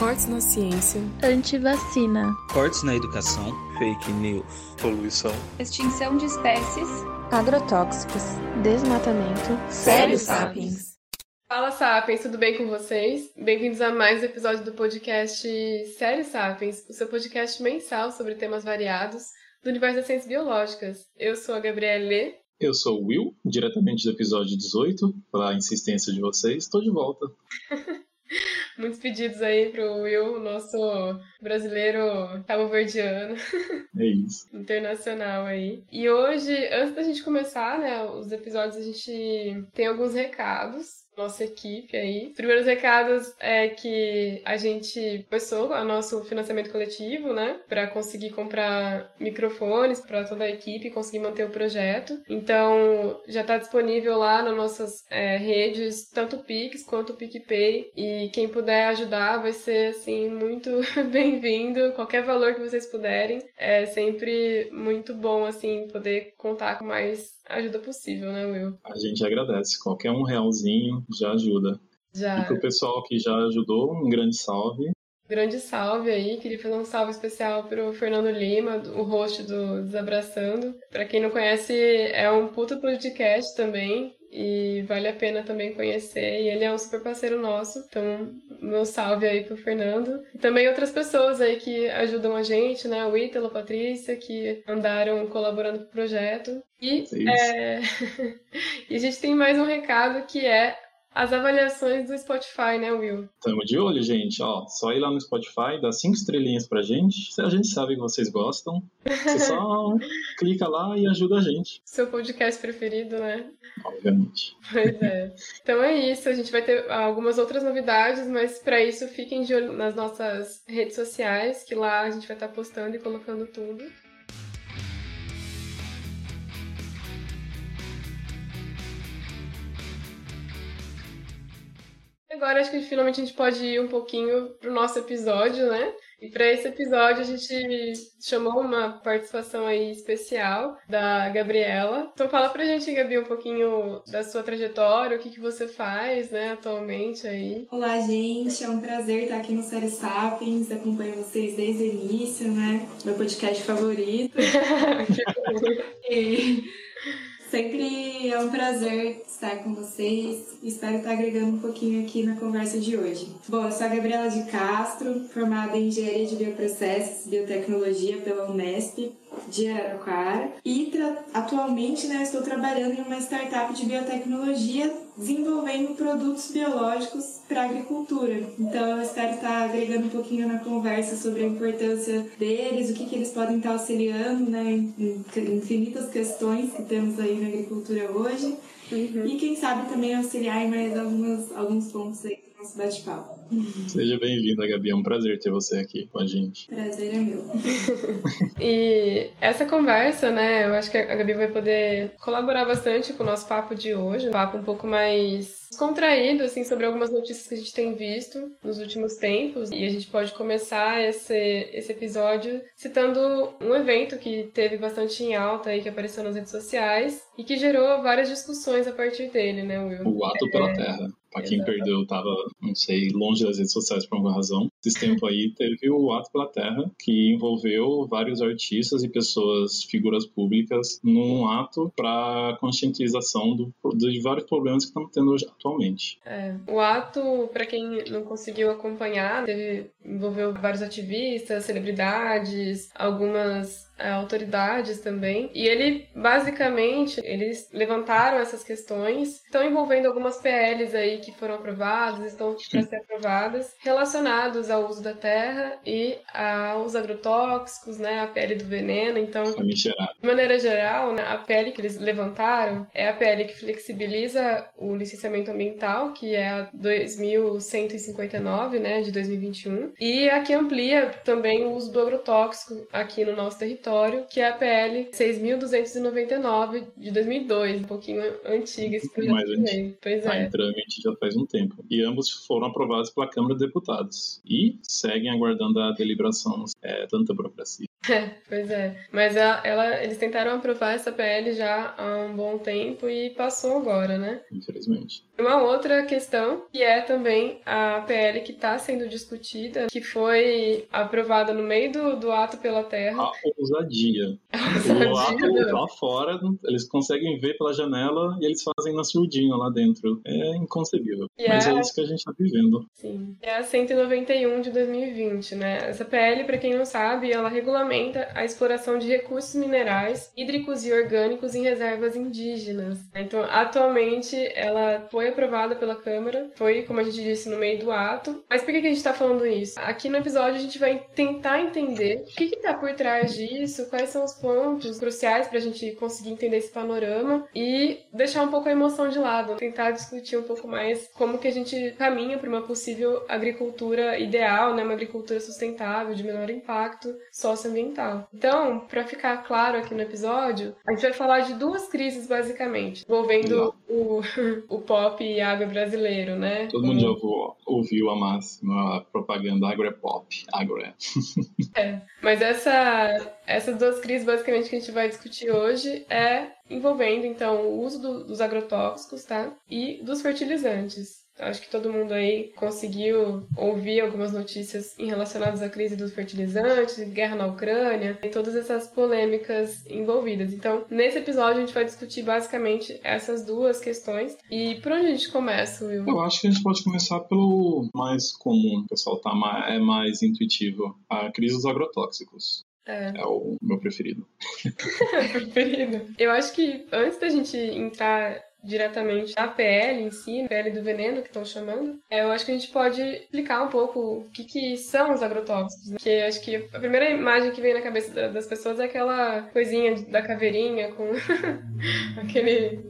Cortes na ciência. Antivacina. Cortes na educação. Fake news. Poluição. Extinção de espécies. Agrotóxicos. Desmatamento. Sério Sapiens. Fala Sapiens, tudo bem com vocês? Bem-vindos a mais um episódio do podcast Sério Sapiens, o seu podcast mensal sobre temas variados do universo das ciências biológicas. Eu sou a Gabriele. Eu sou o Will, diretamente do episódio 18, pela insistência de vocês, estou de volta. Muitos pedidos aí pro Will, nosso brasileiro cabo-verdiano. É isso. Internacional aí. E hoje, antes da gente começar, né, os episódios, a gente tem alguns recados nossa equipe aí. Os primeiros recados é que a gente começou o nosso financiamento coletivo, né, para conseguir comprar microfones para toda a equipe e conseguir manter o projeto. Então, já está disponível lá nas nossas é, redes, tanto o Pix quanto o PicPay. E quem puder ajudar vai ser, assim, muito bem-vindo. Qualquer valor que vocês puderem. É sempre muito bom, assim, poder contar com mais ajuda possível, né, Will? A gente agradece. Qualquer um realzinho já ajuda. Já. E pro pessoal que já ajudou, um grande salve. Grande salve aí, queria fazer um salve especial pro Fernando Lima, o host do Desabraçando. Para quem não conhece, é um puta podcast também, e vale a pena também conhecer. E ele é um super parceiro nosso, então meu salve aí pro Fernando. E também outras pessoas aí que ajudam a gente, né? O Ítalo, a Patrícia, que andaram colaborando com o projeto. E, é... e a gente tem mais um recado que é as avaliações do Spotify, né, Will? Tamo de olho, gente. Ó, só ir lá no Spotify, dá cinco estrelinhas pra gente. A gente sabe que vocês gostam. Você só clica lá e ajuda a gente. Seu podcast preferido, né? Obviamente. Pois é. Então é isso. A gente vai ter algumas outras novidades, mas para isso fiquem de olho nas nossas redes sociais, que lá a gente vai estar postando e colocando tudo. Agora acho que finalmente a gente pode ir um pouquinho pro nosso episódio, né? E para esse episódio a gente chamou uma participação aí especial da Gabriela. Então fala pra gente, Gabi, um pouquinho da sua trajetória, o que, que você faz, né, atualmente aí. Olá, gente, é um prazer estar aqui no Série Sapiens, acompanho vocês desde o início, né, meu podcast favorito. e sempre é um prazer estar com vocês espero estar agregando um pouquinho aqui na conversa de hoje. Bom, eu sou a Gabriela de Castro, formada em Engenharia de Bioprocessos e Biotecnologia pela Unesp de Araraquara e atualmente né, estou trabalhando em uma startup de biotecnologia desenvolvendo produtos biológicos para a agricultura. Então eu espero estar agregando um pouquinho na conversa sobre a importância deles, o que, que eles podem estar auxiliando né, em infinitas questões que temos aí na agricultura hoje. Uhum. E quem sabe também auxiliar em mais algumas, alguns pontos aí do nosso bate-papo. Seja bem-vinda, Gabi. É um prazer ter você aqui com a gente. Prazer é meu. e essa conversa, né, eu acho que a Gabi vai poder colaborar bastante com o nosso papo de hoje. Um papo um pouco mais descontraído, assim, sobre algumas notícias que a gente tem visto nos últimos tempos. E a gente pode começar esse, esse episódio citando um evento que teve bastante em alta aí, que apareceu nas redes sociais e que gerou várias discussões a partir dele, né, Will? O Ato pela é... Terra. Pra quem Exato. perdeu, tava, não sei, longe das redes sociais por alguma razão. Esse tempo aí teve o Ato pela Terra, que envolveu vários artistas e pessoas, figuras públicas, num ato para conscientização do, de vários problemas que estamos tendo atualmente. É. O ato, para quem não conseguiu acompanhar, teve, envolveu vários ativistas, celebridades, algumas autoridades também. E ele, basicamente, eles levantaram essas questões, estão envolvendo algumas PLs aí que foram aprovadas, estão para ser aprovadas, relacionados ao uso da terra e aos agrotóxicos, né, a PL do veneno. Então, de maneira geral, né, a PL que eles levantaram é a PL que flexibiliza o licenciamento ambiental, que é a 2159, né, de 2021, e a que amplia também o uso do agrotóxico aqui no nosso território que é a PL 6.299 de 2002, um pouquinho antiga esse projeto Mais antigo. Pois tá é. em trâmite já faz um tempo. E ambos foram aprovados pela Câmara de Deputados. E seguem aguardando a deliberação. É tanta burocracia. É, pois é. Mas ela, ela, eles tentaram aprovar essa PL já há um bom tempo e passou agora, né? Infelizmente. Uma outra questão, que é também a PL que está sendo discutida, que foi aprovada no meio do, do ato pela terra. A ousadia. A ousadia O ato do- lá fora, eles conseguem ver pela janela e eles fazem na surdinha lá dentro. É inconcebível. E Mas é- é isso que a gente tá vivendo. Sim. É a 191 de 2020, né? Essa PL, para quem não sabe, ela regulamenta a exploração de recursos minerais, hídricos e orgânicos em reservas indígenas. Então, atualmente, ela foi aprovada pela Câmara, foi, como a gente disse, no meio do ato. Mas por que que a gente está falando isso? Aqui no episódio, a gente vai tentar entender o que está por trás disso, quais são os pontos cruciais para a gente conseguir entender esse panorama e deixar um pouco a emoção de lado, tentar discutir um pouco mais como que a gente caminha para uma possível agricultura ideal, né, uma agricultura sustentável, de menor impacto socioambiental. Então, para ficar claro aqui no episódio, a gente vai falar de duas crises basicamente, envolvendo o, o pop e agro brasileiro, né? Todo mundo já ouviu, ouviu a máxima, a propaganda agro é pop. Agro é. Mas essa, essas duas crises, basicamente, que a gente vai discutir hoje é envolvendo, então, o uso do- dos agrotóxicos, tá? E dos fertilizantes. Acho que todo mundo aí conseguiu ouvir algumas notícias em relacionadas à crise dos fertilizantes, guerra na Ucrânia e todas essas polêmicas envolvidas. Então, nesse episódio a gente vai discutir basicamente essas duas questões. E por onde a gente começa, Will? Eu acho que a gente pode começar pelo mais comum, pessoal tá é mais intuitivo. A crise dos agrotóxicos. É. É o meu preferido. preferido. Eu acho que antes da gente entrar diretamente na PL em si, PL do veneno que estão chamando, é, eu acho que a gente pode explicar um pouco o que, que são os agrotóxicos. Né? Porque acho que a primeira imagem que vem na cabeça da- das pessoas é aquela coisinha da caveirinha com aquele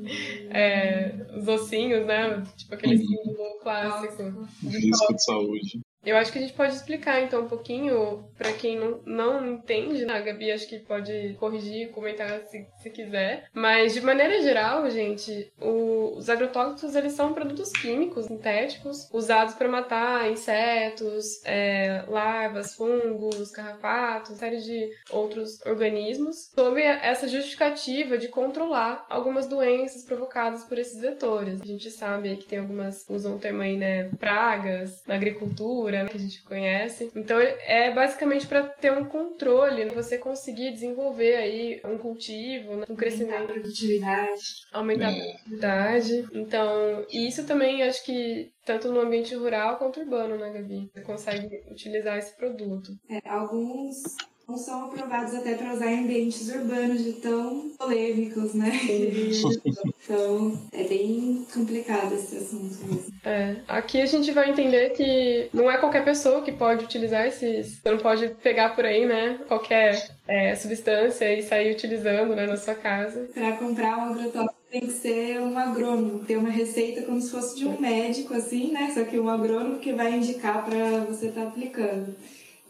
é, os ossinhos, né? Tipo aquele Uhum. símbolo clássico. Risco de saúde. Eu acho que a gente pode explicar então um pouquinho pra quem não, não entende, né? A Gabi acho que pode corrigir, comentar se, se quiser. Mas de maneira geral, gente, o- os agrotóxicos eles são produtos químicos sintéticos usados para matar insetos, é, larvas, fungos, carrapatos, série de outros organismos, sob essa justificativa de controlar algumas doenças provocadas por esses vetores. A gente sabe que tem algumas usam o termo aí, né, pragas na agricultura, né, que a gente conhece. Então é basicamente para ter um controle, né, você conseguir desenvolver aí um cultivo, né, um Aumentar a crescimento, produtividade. aumentar a produtividade. Então, isso também acho que tanto no ambiente rural quanto urbano, né, Gabi? Você consegue utilizar esse produto. É, alguns não são aprovados até para usar em ambientes urbanos de tão polêmicos, né? então, é bem complicado esse assunto mesmo. É, aqui a gente vai entender que não é qualquer pessoa que pode utilizar esses. Você não pode pegar por aí, né? Qualquer é, substância e sair utilizando né, na sua casa. Para comprar um agrotóxico tem que ser um agrônomo, ter uma receita como se fosse de um médico, assim, né? Só que um agrônomo que vai indicar para você estar aplicando.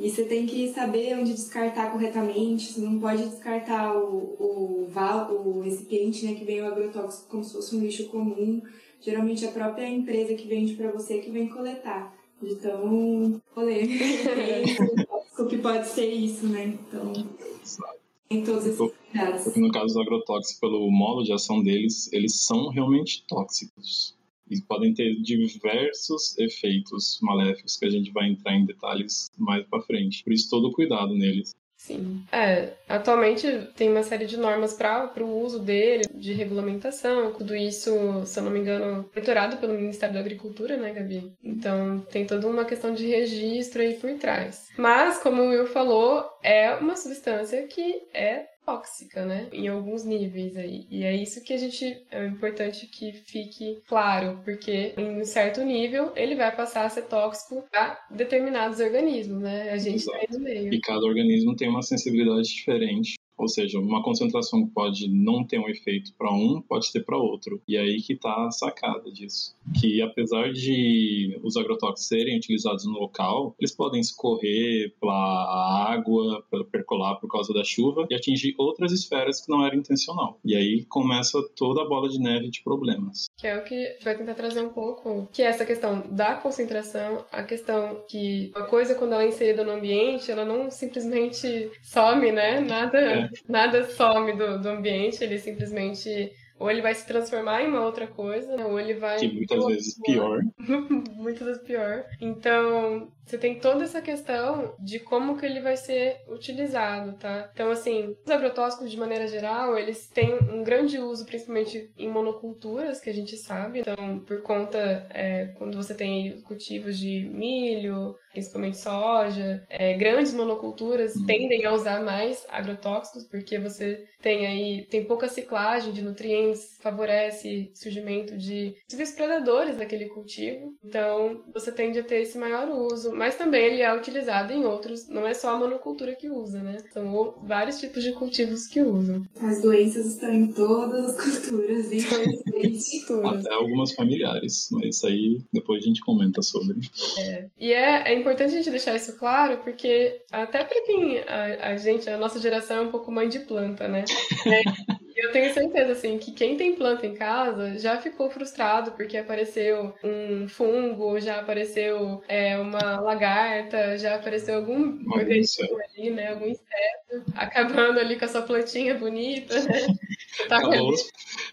E você tem que saber onde descartar corretamente, você não pode descartar o, o, o recipiente né, que vem o agrotóxico como se fosse um lixo comum. Geralmente a própria empresa que vende para você que vem coletar. De tão polêmico o que pode ser isso, né? Então, tem todos esses cuidados. Porque no caso dos agrotóxicos, pelo modo de ação deles, eles são realmente tóxicos. E podem ter diversos efeitos maléficos que a gente vai entrar em detalhes mais pra frente. Por isso, todo o cuidado neles. Sim. É, atualmente tem uma série de normas para o uso dele, de regulamentação, tudo isso, se eu não me engano, monitorado pelo Ministério da Agricultura, né, Gabi? Então tem toda uma questão de registro aí por trás. Mas, como o Will falou, é uma substância que é tóxica, né? Em alguns níveis aí. E é isso que a gente é importante que fique claro, porque em um certo nível ele vai passar a ser tóxico a determinados organismos, né? A gente tá aí no meio. E cada organismo tem uma sensibilidade diferente Ou seja, uma concentração que pode não ter um efeito para um, pode ter para outro. E aí que está a sacada disso. Que apesar de os agrotóxicos serem utilizados no local, eles podem escorrer pela água, percolar por causa da chuva e atingir outras esferas que não era intencional. E aí começa toda a bola de neve de problemas. Que é o que vai tentar trazer um pouco, que é essa questão da concentração, a questão que uma coisa quando ela é inserida no ambiente, ela não simplesmente some, né? Nada, é. Nada some do, do ambiente, ele simplesmente ou ele vai se transformar em uma outra coisa, ou ele vai. Que muitas vezes pior. muitas vezes pior. Então, você tem toda essa questão de como que ele vai ser utilizado, tá? Então, assim, os agrotóxicos, de maneira geral, eles têm um grande uso, principalmente em monoculturas, que a gente sabe. Então, por conta, é, quando você tem cultivos de milho, principalmente soja, é, grandes monoculturas uhum. tendem a usar mais agrotóxicos, porque você tem aí, tem pouca ciclagem de nutrientes, favorece surgimento de possíveis predadores daquele cultivo. Então, você tende a ter esse maior uso mas também ele é utilizado em outros, não é só a monocultura que usa, né? São vários tipos de cultivos que usam. As doenças estão em todas as culturas, infelizmente. Até algumas familiares, mas isso aí depois a gente comenta sobre. É. E é, é importante a gente deixar isso claro, porque até para quem a, a, gente, a nossa geração é um pouco mãe de planta, né? É, eu tenho certeza, assim, que quem tem planta em casa já ficou frustrado porque apareceu um fungo, já apareceu é, uma lagarta, já apareceu algum organismo ali, né? Algum inseto, acabando ali com a sua plantinha bonita, né? Tá Acabou,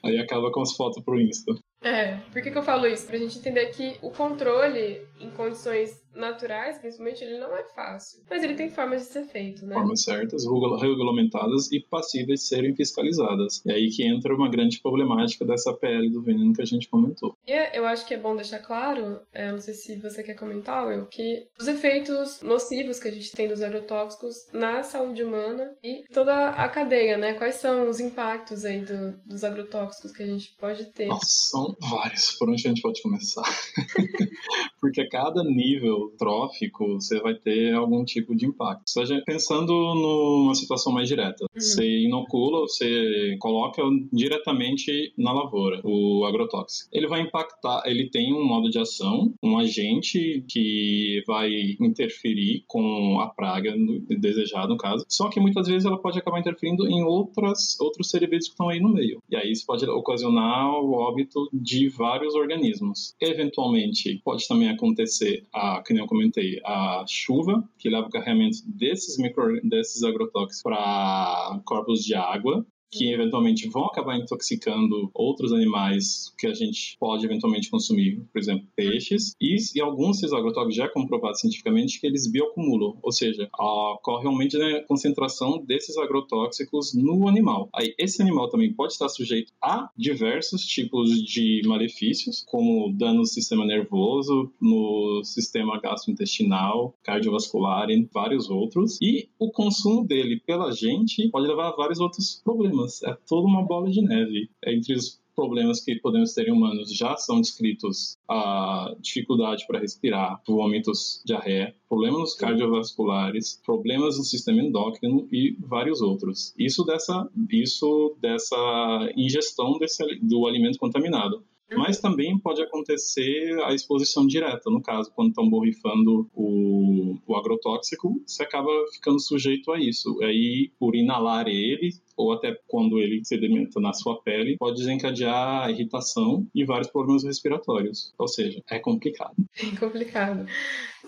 aí acaba com as fotos pro Insta. É, por que, que eu falo isso? Pra gente entender que o controle em condições naturais, principalmente, ele não é fácil. Mas ele tem formas de ser feito, né? Formas certas, regulamentadas e passíveis de serem fiscalizadas. É aí que entra uma grande problemática dessa PL do veneno que a gente comentou. E é, eu acho que é bom deixar claro, é, não sei se você quer comentar, Will, que os efeitos nocivos que a gente tem dos agrotóxicos na saúde humana e toda a cadeia, né? Quais são os impactos aí do, dos agrotóxicos que a gente pode ter? Nossa, são vários. Por onde a gente pode começar? Porque a cada nível trófico você vai ter algum tipo de impacto. Seja pensando numa situação mais direta, uhum. você inocula, você coloca diretamente na lavoura o agrotóxico. Ele vai impactar, ele tem um modo de ação, um agente que vai interferir com a praga desejada no caso. Só que muitas vezes ela pode acabar interferindo em outras outros seres vivos que estão aí no meio. E aí isso pode ocasionar o óbito de vários organismos. Eventualmente pode também acontecer a, nem eu comentei, a chuva, que leva o carregamento desses, micro, desses agrotóxicos para corpos de água, que eventualmente vão acabar intoxicando outros animais que a gente pode eventualmente consumir, por exemplo, peixes, e, e alguns desses agrotóxicos já é comprovado cientificamente que eles bioacumulam, ou seja, ocorre aumento da concentração desses agrotóxicos no animal. Aí, esse animal também pode estar sujeito a diversos tipos de malefícios, como dano no sistema nervoso, no sistema gastrointestinal, cardiovascular e vários outros, e o consumo dele pela gente pode levar a vários outros problemas problemas. É toda uma bola de neve. É entre os problemas que podemos ter em humanos já são descritos a dificuldade para respirar, vômitos, diarreia, problemas cardiovasculares, problemas no sistema endócrino e vários outros. Isso dessa, isso dessa ingestão desse, do alimento contaminado. Mas também pode acontecer a exposição direta, no caso, quando estão borrifando o, o agrotóxico, você acaba ficando sujeito a isso. Aí, por inalar ele, ou até quando ele sedimenta na sua pele, pode desencadear irritação e vários problemas respiratórios. Ou seja, é complicado. É complicado.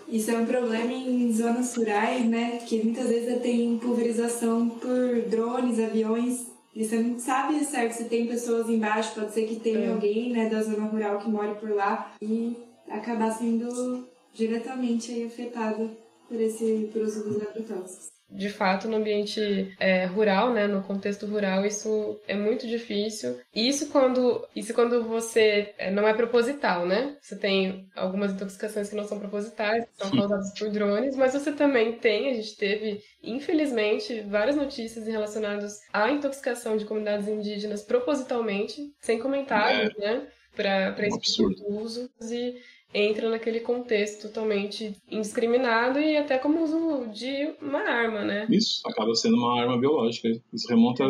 Isso é um problema em zonas rurais, né? Que muitas vezes tem pulverização por drones, aviões e você não sabe certo se tem pessoas embaixo, pode ser que tenha é. alguém né, da zona rural que more por lá e acabar sendo diretamente aí afetado por esse por uso dos agrotóxicos de fato, no ambiente é, rural, né, no contexto rural, isso é muito difícil. Isso quando, isso quando você é, não é proposital, né? Você tem algumas intoxicações que não são propositais, que são causadas por drones, mas você também tem, a gente teve, infelizmente, várias notícias relacionadas à intoxicação de comunidades indígenas propositalmente, sem comentários, é. né? Para esse tipo de uso. E entra naquele contexto totalmente indiscriminado e até como uso de uma arma, né? Isso, acaba sendo uma arma biológica. Isso remonta,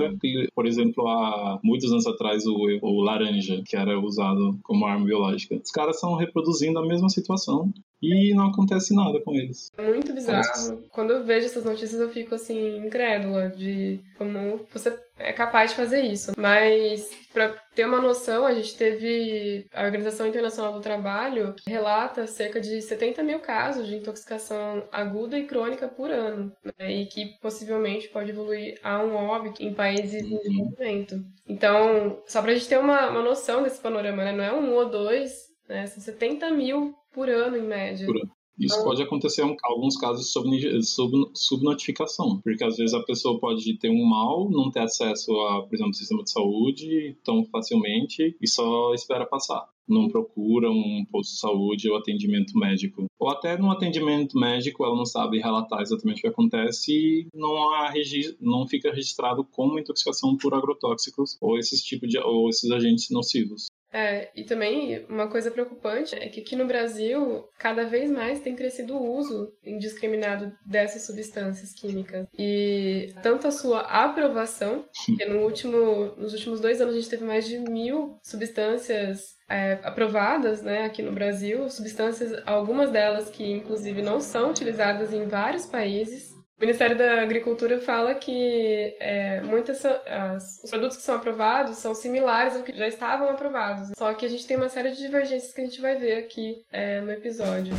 por exemplo, a muitos anos atrás o, o laranja, que era usado como arma biológica. Os caras estão reproduzindo a mesma situação e não acontece nada com eles. É muito bizarro. Nossa. Quando eu vejo essas notícias, eu fico assim, incrédula de como você é capaz de fazer isso. Mas, para ter uma noção, a gente teve. A Organização Internacional do Trabalho relata cerca de 70 mil casos de intoxicação aguda e crônica por ano, né? e que possivelmente pode evoluir a um óbito em países em desenvolvimento. Então, só para a gente ter uma, uma noção desse panorama, né? não é um ou dois, né? são 70 mil por ano, em média. Por ano. Isso então, pode acontecer em alguns casos de sub, sub, subnotificação, porque às vezes a pessoa pode ter um mal, não ter acesso a, por exemplo, sistema de saúde tão facilmente e só espera passar. Não procura um posto de saúde ou atendimento médico. Ou até no atendimento médico ela não sabe relatar exatamente o que acontece e não, há não fica registrado como intoxicação por agrotóxicos ou esses tipos de ou esses agentes nocivos. É, e também uma coisa preocupante é que aqui no Brasil, cada vez mais tem crescido o uso indiscriminado dessas substâncias químicas. E tanto a sua aprovação, que no último, nos últimos dois anos a gente teve mais de mil substâncias é, aprovadas né, aqui no Brasil, substâncias, algumas delas que inclusive não são utilizadas em vários países, o Ministério da Agricultura fala que é, muitas as, os produtos que são aprovados são similares ao que já estavam aprovados. Só que a gente tem uma série de divergências que a gente vai ver aqui é, no episódio.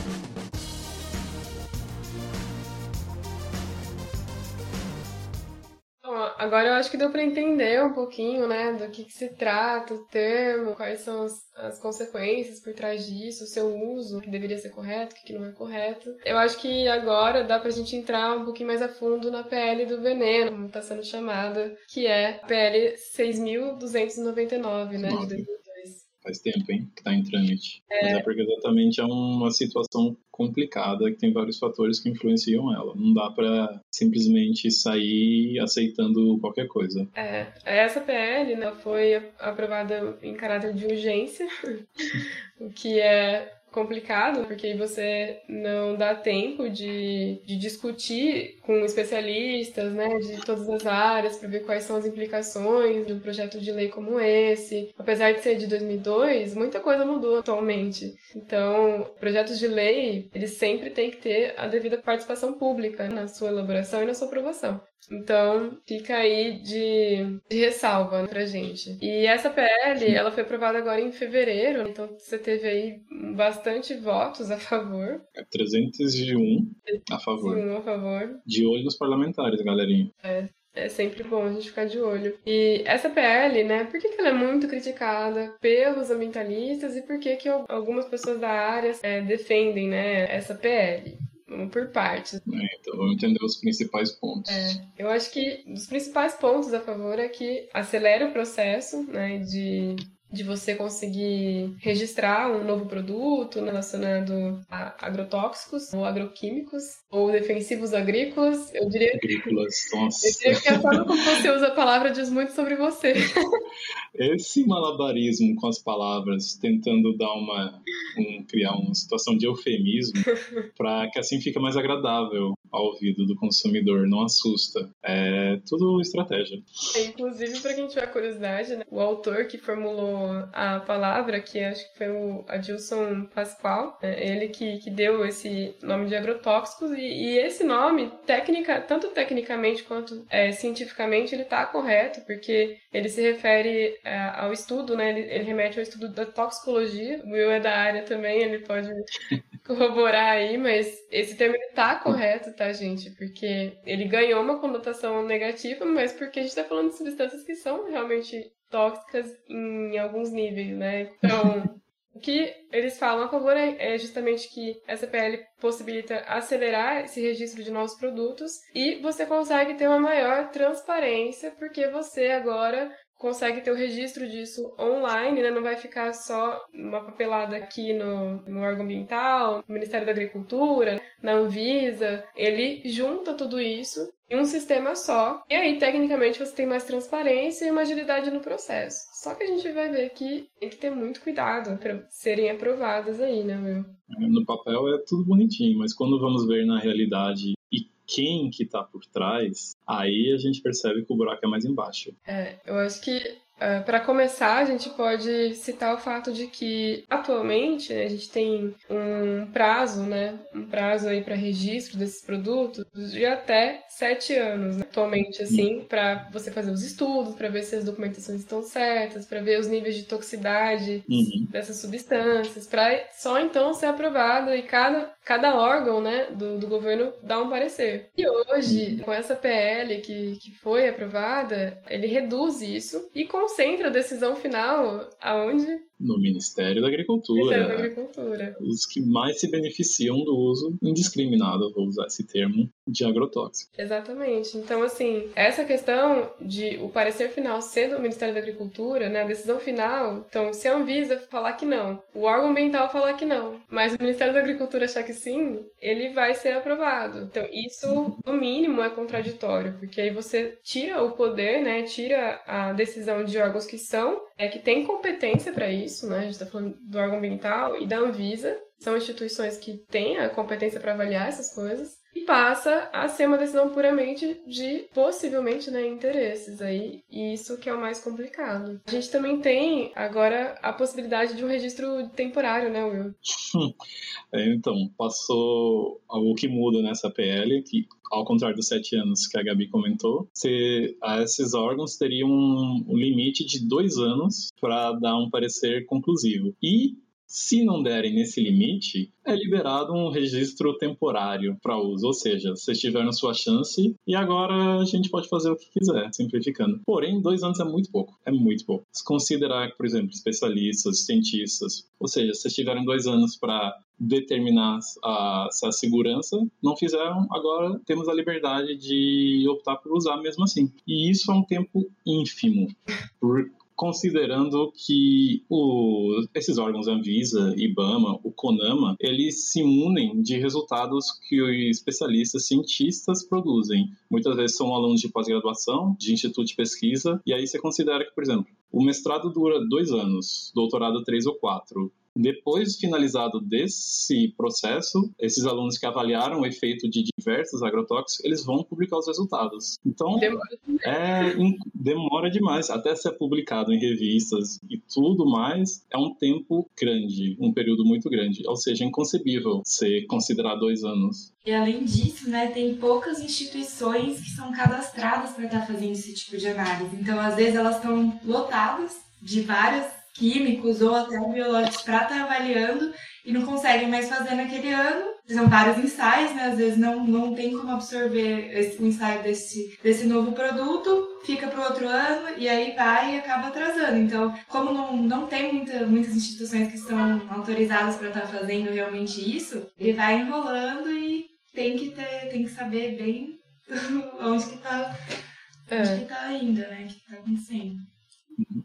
Agora eu acho que deu para entender um pouquinho, né, do que, que, se trata o termo, quais são as, as, consequências por trás disso, o seu uso, o que deveria ser correto, o que, não é correto. Eu acho que agora dá pra gente entrar um pouquinho mais a fundo na PL do veneno, como está sendo chamada, que é a PL 6.299, né, de 2002 faz tempo, hein, que tá em trâmite. É. Mas é porque exatamente é uma situação complicada que tem vários fatores que influenciam ela. Não dá para simplesmente sair aceitando qualquer coisa. É, essa PL né, foi aprovada em caráter de urgência, o que é complicado, porque você não dá tempo de, de discutir com especialistas, né, de todas as áreas, para ver quais são as implicações de um projeto de lei como esse. Apesar de ser de 2002, muita coisa mudou atualmente. Então, projetos de lei, eles sempre têm que ter a devida participação pública na sua elaboração e na sua aprovação. Então, fica aí de, de ressalva pra gente. E essa PL, ela foi aprovada agora em fevereiro, então você teve aí bastante votos a favor. É 301 a favor. 301 a favor. De olho nos parlamentares, galerinha. É. É sempre bom a gente ficar de olho. E essa PL, né, por que, que ela é muito criticada pelos ambientalistas e por que, que algumas pessoas da área é, defendem, né, essa PL? Vamos por partes. É, então vamos entender os principais pontos. É, eu acho que os principais pontos a favor é que acelera o processo né, de de você conseguir registrar um novo produto relacionado a agrotóxicos ou agroquímicos ou defensivos agrícolas. Eu diria, agrícolas, nossa. Eu diria que a forma como você usa a palavra diz muito sobre você. Esse malabarismo com as palavras, tentando dar uma um, criar uma situação de eufemismo para que assim fica mais agradável ao ouvido do consumidor, não assusta. É tudo estratégia. Inclusive, para quem tiver curiosidade, né, o autor que formulou a palavra, que acho que foi o Adilson Pascoal, é ele que, que deu esse nome de agrotóxicos, e, e esse nome, técnica, tanto tecnicamente quanto é, cientificamente, ele está correto, porque ele se refere é, ao estudo, né? Ele, ele, remete ao estudo da toxicologia. O Will é da área também, ele pode corroborar aí, mas esse termo está correto, tá, gente? Porque ele ganhou uma conotação negativa, mas porque a gente está falando de substâncias que são realmente tóxicas em alguns níveis, né? Então, o que eles falam a favor é, é justamente que essa PL possibilita acelerar esse registro de novos produtos e você consegue ter uma maior transparência porque você agora consegue ter o registro disso online, né? Não vai ficar só uma papelada aqui no, no órgão ambiental, no Ministério da Agricultura, na Anvisa. Ele junta tudo isso em um sistema só. E aí, tecnicamente, você tem mais transparência e uma agilidade no processo. Só que a gente vai ver que tem que ter muito cuidado para serem aprovadas aí, né, meu? No papel é tudo bonitinho, mas quando vamos ver na realidade quem que tá por trás, aí a gente percebe que o buraco é mais embaixo. É, eu acho que Uh, ah, para começar, a gente pode citar o fato de que atualmente né, a gente tem um prazo, né, um prazo aí para registro desses produtos de até sete anos, né, atualmente assim, para você fazer os estudos, para ver se as documentações estão certas, para ver os níveis de toxicidade uhum. dessas substâncias, para só então ser aprovado e cada cada órgão, né, do, do governo dá um parecer. E hoje, com essa PL que, que foi aprovada, ele reduz isso e concentra a decisão final aonde? No Ministério da Agricultura. Ministério da Agricultura. Os que mais se beneficiam do uso indiscriminado, vou usar esse termo, de agrotóxico. Exatamente. Então, assim, essa questão de o parecer final ser do Ministério da Agricultura, né, a decisão final, então, se a Anvisa falar que não, o órgão ambiental falar que não, mas o Ministério da Agricultura achar que sim, ele vai ser aprovado. Então, isso, no mínimo, é contraditório, porque aí você tira o poder, né, tira a decisão de órgãos que são, é que tem competência para isso, né? A gente está falando do órgão ambiental e da Anvisa, são instituições que têm a competência para avaliar essas coisas e passa a ser uma decisão puramente de possivelmente né, interesses aí, e isso que é o mais complicado. A gente também tem agora a possibilidade de um registro temporário, né, Will? É, então, passou o que muda nessa PL, que ao contrário dos sete anos que a Gabi comentou, se, esses órgãos teriam um limite de dois anos para dar um parecer conclusivo. E se não derem nesse limite, é liberado um registro temporário para uso, ou seja, vocês tiveram sua chance e agora a gente pode fazer o que quiser, simplificando. Porém, dois anos é muito pouco, é muito pouco. Se considerar, por exemplo, especialistas, cientistas, ou seja, vocês tiveram dois anos para determinar a, a segurança, não fizeram, agora temos a liberdade de optar por usar mesmo assim. E isso é um tempo ínfimo, por considerando que o, esses órgãos Anvisa, IBAMA, o CONAMA, eles se unem de resultados que os especialistas cientistas produzem. Muitas vezes são alunos de pós-graduação, de instituto de pesquisa, e aí você considera que, por exemplo, o mestrado dura dois anos, doutorado três ou quatro. Depois finalizado desse processo, esses alunos que avaliaram o efeito de diversos agrotóxicos, eles vão publicar os resultados. Então, demora. É, demora demais. Até ser publicado em revistas e tudo mais, é um tempo grande, um período muito grande. Ou seja, é inconcebível ser considerar dois anos. E além disso, né, tem poucas instituições que são cadastradas para estar fazendo esse tipo de análise. Então, às vezes, elas estão lotadas de várias químicos ou até biológicos para estar tá avaliando e não conseguem mais fazer naquele ano. São vários ensaios, né? Às vezes não, não tem como absorver esse, o ensaio desse, desse novo produto, fica para o outro ano e aí vai e acaba atrasando. Então, como não, não tem muita, muitas instituições que estão autorizadas para estar tá fazendo realmente isso, ele vai enrolando e tem que ter, tem que saber bem onde que está é. onde que tá indo, né? O que está acontecendo.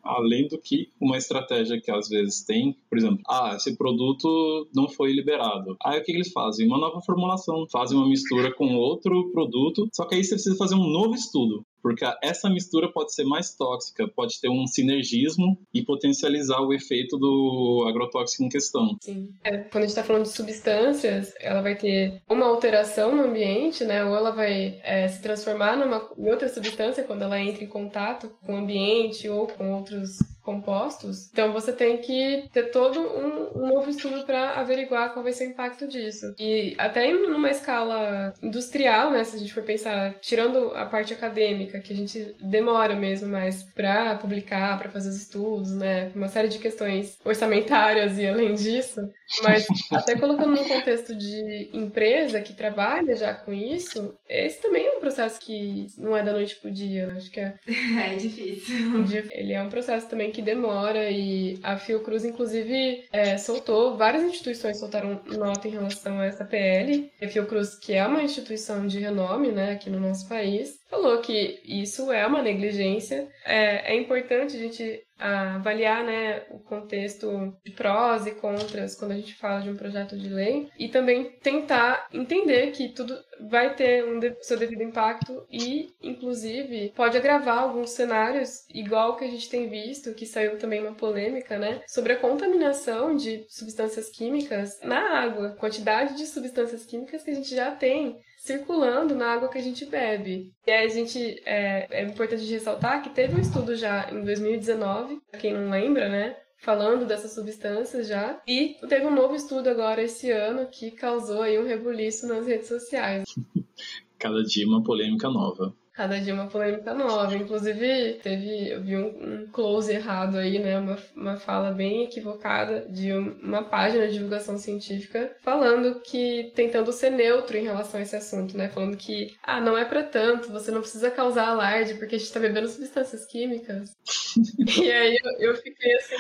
Além do que uma estratégia que às vezes tem, por exemplo, ah, esse produto não foi liberado. Aí o que eles fazem? Uma nova formulação, fazem uma mistura com outro produto, só que aí você precisa fazer um novo estudo porque essa mistura pode ser mais tóxica, pode ter um sinergismo e potencializar o efeito do agrotóxico em questão. Sim. É, quando a gente está falando de substâncias, ela vai ter uma alteração no ambiente, né? Ou ela vai é, se transformar numa, em outra substância quando ela entra em contato com o ambiente ou com outros compostos. Então você tem que ter todo um, um novo estudo para averiguar qual vai ser o impacto disso. E até em numa escala industrial, né, se a gente for pensar, tirando a parte acadêmica, que a gente demora mesmo mais para publicar, para fazer os estudos, né, uma série de questões orçamentárias e além disso, mas até colocando no contexto de empresa que trabalha já com isso, esse também é um processo que não é da noite pro dia, acho que é. É difícil. Ele é um processo também que demora e a Fiocruz, inclusive, é, soltou, várias instituições soltaram nota em relação a essa PL. A Fiocruz, que é uma instituição de renome, né, aqui no nosso país, falou que isso é uma negligência. É, é importante a gente avaliar né, o contexto de prós e contras quando a gente fala de um projeto de lei e também tentar entender que tudo vai ter um seu devido impacto e, inclusive, pode agravar alguns cenários, igual que a gente tem visto, que saiu também uma polêmica, né, sobre a contaminação de substâncias químicas na água, quantidade de substâncias químicas que a gente já tem circulando na água que a gente bebe. E aí a gente é, é importante ressaltar que teve um estudo já em 2019, pra quem não lembra, né? Falando dessas substâncias já. E teve um novo estudo agora esse ano que causou aí um rebuliço nas redes sociais. Cada dia uma polêmica nova. Cada dia uma polêmica nova. Inclusive, teve, eu vi um, um close errado aí, né? Uma, uma fala bem equivocada de uma página de divulgação científica falando que, tentando ser neutro em relação a esse assunto, né? Falando que, ah, não é para tanto, você não precisa causar alarde porque a gente tá bebendo substâncias químicas. e aí eu, eu, fiquei assim,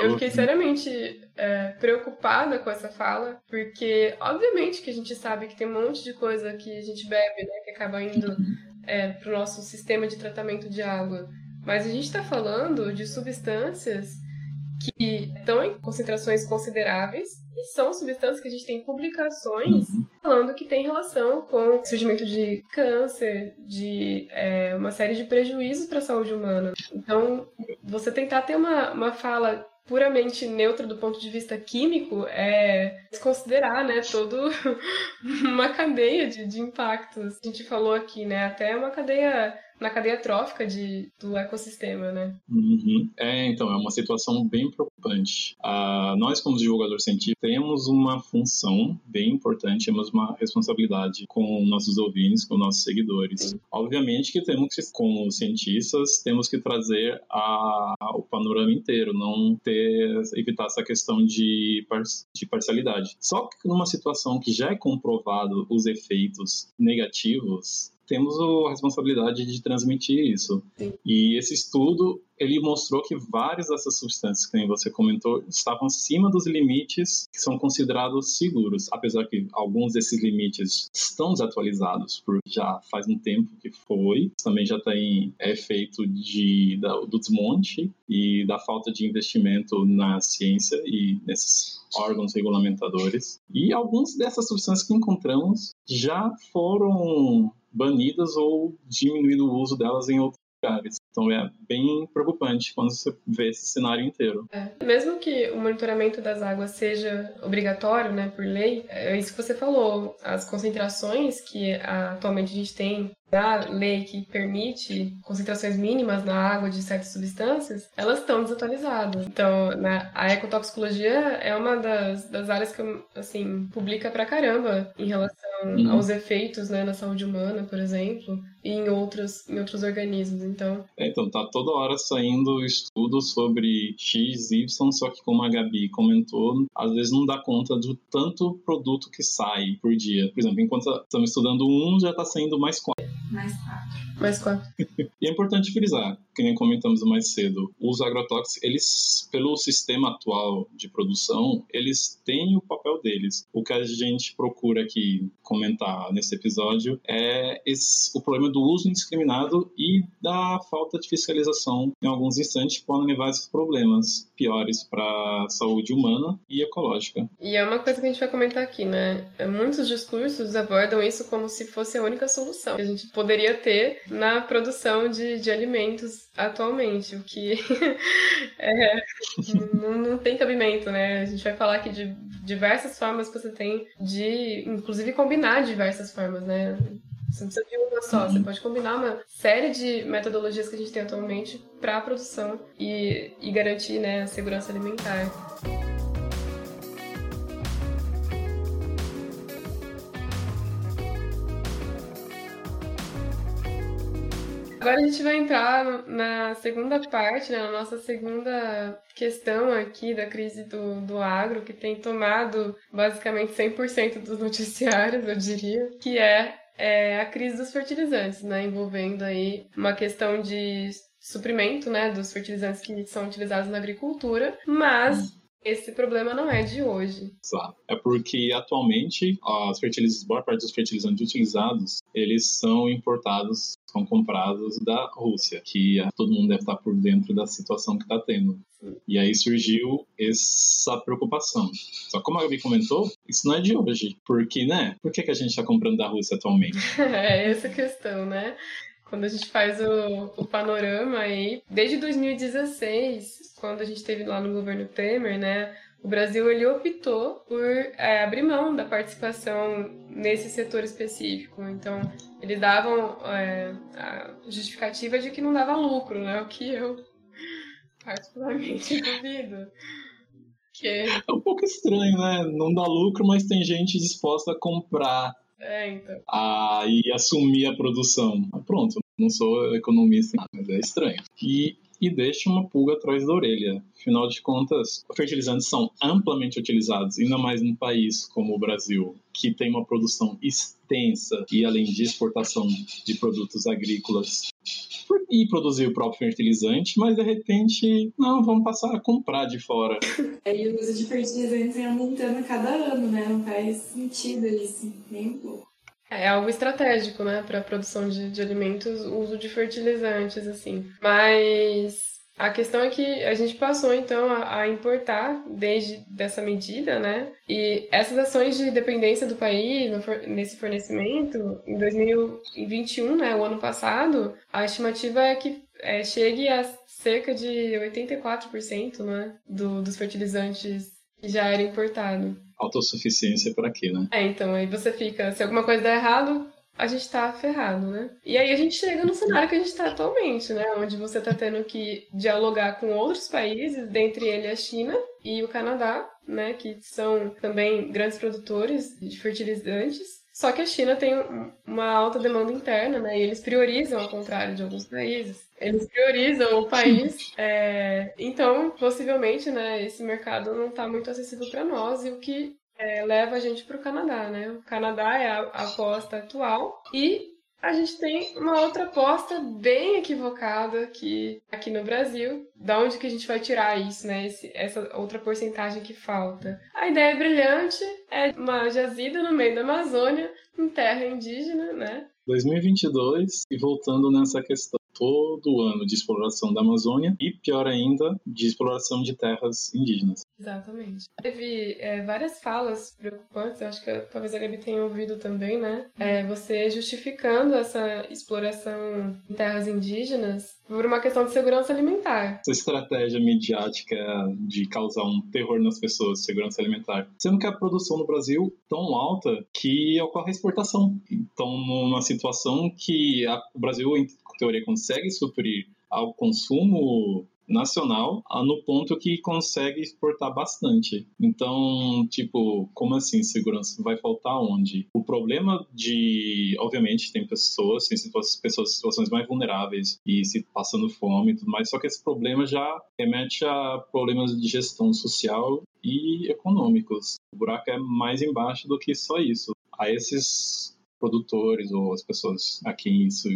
eu fiquei seriamente é, preocupada com essa fala, porque obviamente que a gente sabe que tem um monte de coisa que a gente bebe, né? Que acaba indo é, para o nosso sistema de tratamento de água. Mas a gente está falando de substâncias que estão em concentrações consideráveis e são substâncias que a gente tem publicações uhum. falando que tem relação com o surgimento de câncer, de é, uma série de prejuízos para a saúde humana. Então, você tentar ter uma, uma fala puramente neutra do ponto de vista químico é desconsiderar, né, toda uma cadeia de, de impactos. A gente falou aqui, né, até uma cadeia na cadeia trófica de, do ecossistema, né? Uhum. É, então, é uma situação bem preocupante. Uh, nós, como divulgador científico, temos uma função bem importante, temos uma responsabilidade com nossos ouvintes, com nossos seguidores. Sim. Obviamente que temos que, como cientistas, temos que trazer a, o panorama inteiro, não ter, evitar essa questão de, par, de parcialidade. Só que numa situação que já é comprovado os efeitos negativos temos a responsabilidade de transmitir isso. Sim. E esse estudo ele mostrou que várias dessas substâncias, que você comentou, estavam acima dos limites que são considerados seguros, apesar que alguns desses limites estão desatualizados, porque já faz um tempo que foi, também já tem efeito de, da, do desmonte e da falta de investimento na ciência e nesses órgãos regulamentadores. E algumas dessas substâncias que encontramos já foram banidas ou diminuído o uso delas em outros lugares. Então é bem preocupante quando você vê esse cenário inteiro. É. Mesmo que o monitoramento das águas seja obrigatório, né, por lei, é isso que você falou. As concentrações que atualmente a gente tem da lei que permite concentrações mínimas na água de certas substâncias, elas estão desatualizadas. Então, na, a ecotoxicologia é uma das, das áreas que, assim, publica pra caramba em relação uhum. aos efeitos, né, na saúde humana, por exemplo, e em outros, em outros organismos, então... É, então, tá toda hora saindo estudos sobre X, Y, só que como a Gabi comentou, às vezes não dá conta do tanto produto que sai por dia. Por exemplo, enquanto estamos estudando um, já está saindo mais quatro. Mais quatro. Mais quatro. e é importante frisar, que nem comentamos mais cedo, os agrotóxicos, eles, pelo sistema atual de produção, eles têm o papel deles. O que a gente procura aqui comentar nesse episódio é esse, o problema do uso indiscriminado e da falta de fiscalização em alguns instantes podem levar a esses problemas piores para a saúde humana e ecológica. E é uma coisa que a gente vai comentar aqui, né? Muitos discursos abordam isso como se fosse a única solução que a gente poderia ter na produção de, de alimentos atualmente, o que é, não, não, tem cabimento, né? A gente vai falar aqui de diversas formas que você tem de, inclusive, combinar diversas formas, né? Você não precisa de uma só, você pode combinar uma série de metodologias que a gente tem atualmente para a produção e, e garantir né, a segurança alimentar. Agora a gente vai entrar na segunda parte, né, na nossa segunda questão aqui da crise do, do agro, que tem tomado basicamente 100% dos noticiários, eu diria, que é, é a crise dos fertilizantes, né, envolvendo aí uma questão de suprimento, né, dos fertilizantes que são utilizados na agricultura, mas esse problema não é de hoje. É porque atualmente as fertilizantes, boa parte dos fertilizantes utilizados, eles são importados, são comprados da Rússia, que todo mundo deve estar por dentro da situação que está tendo. E aí surgiu essa preocupação. Só como a Gabi comentou, isso não é de hoje. Porque, né? Por que, que a gente está comprando da Rússia atualmente? é essa questão, né? Quando a gente faz o, o panorama aí, desde 2016, quando a gente teve lá no governo Temer, né, o Brasil ele optou por é, abrir mão da participação nesse setor específico. Então, eles davam é, a justificativa de que não dava lucro, né? O que eu particularmente duvido. Que... É um pouco estranho, né? Não dá lucro, mas tem gente disposta a comprar é, então. A, assumir a produção. Pronto, não sou economista, mas é estranho. E, e deixa uma pulga atrás da orelha. Afinal de contas, fertilizantes são amplamente utilizados, ainda mais num país como o Brasil, que tem uma produção extensa e além de exportação de produtos agrícolas e produzir o próprio fertilizante, mas de repente, não, vamos passar a comprar de fora. É, e o uso de fertilizantes vem aumentando a cada ano, né? Não faz sentido isso, nem um pouco. É algo estratégico, né, para a produção de, de alimentos, o uso de fertilizantes, assim. Mas a questão é que a gente passou então a, a, importar desde dessa medida, né? E essas ações de dependência do país no, nesse fornecimento, em 2021, né, o ano passado, a estimativa é que é, chegue a cerca de 84% né, do, dos fertilizantes que já era importado. Autossuficiência para quê, né? É, então aí você fica, se alguma coisa der errado, a gente tá ferrado, né? E aí a gente chega no cenário que a gente tá atualmente, né? Onde você tá tendo que dialogar com outros países, dentre ele a China e o Canadá, né? Que são também grandes produtores de fertilizantes. Só que a China tem uma alta demanda interna, né? E eles priorizam, ao contrário de alguns países. Eles priorizam o país. É... Então, possivelmente, né? Esse mercado não está muito acessível para nós. E o que é, leva a gente para o Canadá, né? O Canadá é a, aposta atual e a gente tem uma outra aposta bem equivocada aqui, aqui no Brasil. Da onde que a gente vai tirar isso, né? Esse, essa outra porcentagem que falta. A ideia brilhante é uma jazida no meio da Amazônia, em terra indígena, né? 2022, e voltando nessa questão todo ano de exploração da Amazônia e, pior ainda, de exploração de terras indígenas. Exatamente. Teve é, várias falas preocupantes, acho que talvez a Gabi tenha ouvido também, né? É, você justificando essa exploração em terras indígenas por uma questão de segurança alimentar. Essa estratégia midiática de causar um terror nas pessoas, segurança alimentar. Sendo que a produção no Brasil tão alta que ocorre a exportação. Então, numa situação que a, o Brasil, teoria, consegue suprir ao consumo nacional no ponto que consegue exportar bastante. Então, tipo, como assim segurança vai faltar onde? O problema de, obviamente, tem pessoas, tem pessoas em situações mais vulneráveis e se passando fome e tudo mais, só que esse problema já remete a problemas de gestão social e econômicos. O buraco é mais embaixo do que só isso. A esses produtores ou as pessoas a quem isso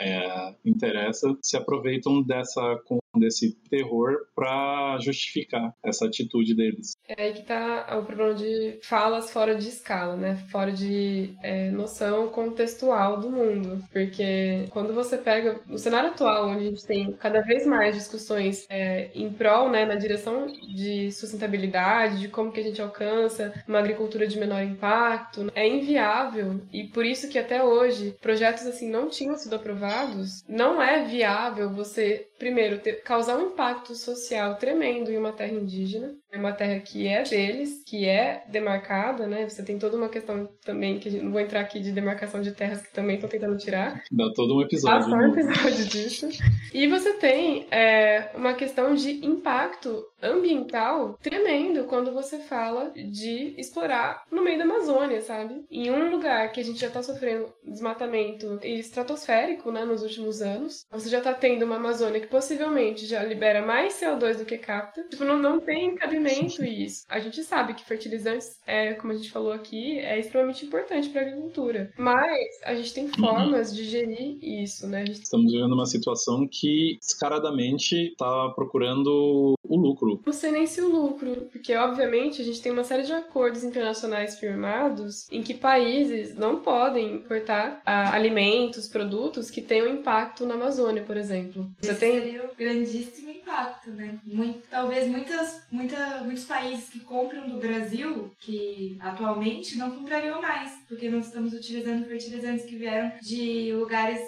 é, interessa se aproveitam dessa desse terror para justificar essa atitude deles. É aí que tá o problema de falas fora de escala, né? Fora de é, noção contextual do mundo. Porque quando você pega o cenário atual, onde a gente tem cada vez mais discussões é, em prol, né, na direção de sustentabilidade, de como que a gente alcança uma agricultura de menor impacto, é inviável e por isso que até hoje projetos assim não tinham sido aprovados. Não é viável você primeiro ter, causar um impacto social tremendo em uma terra indígena, é uma terra que é deles, que é demarcada, né? Você tem toda uma questão também, que não vou entrar aqui de demarcação de terras que também estão tentando tirar. Dá todo um episódio. Só um episódio disso. E você tem é, uma questão de impacto ambiental tremendo quando você fala de explorar no meio da Amazônia, sabe? Em um lugar que a gente já tá sofrendo desmatamento estratosférico, né, nos últimos anos, você já tá tendo uma Amazônia que possivelmente já libera mais CO2 do que capta. Tipo, não, não tem cabimento isso. A gente sabe que fertilizantes, é, como a gente falou aqui, é extremamente importante para a agricultura. Mas a gente tem formas uhum. de gerir isso, né? Gente... Estamos vivendo uma situação que descaradamente está procurando o lucro. Não sei nem se o lucro, porque obviamente a gente tem uma série de acordos internacionais firmados em que países não podem importar ah, alimentos, produtos que tenham impacto na Amazônia, por exemplo. Você tem seria um grandíssimo impacto, né? Muito, talvez muitas, muita, muitos países que compram do Brasil, que atualmente não comprariam mais, porque nós estamos utilizando fertilizantes que vieram de lugares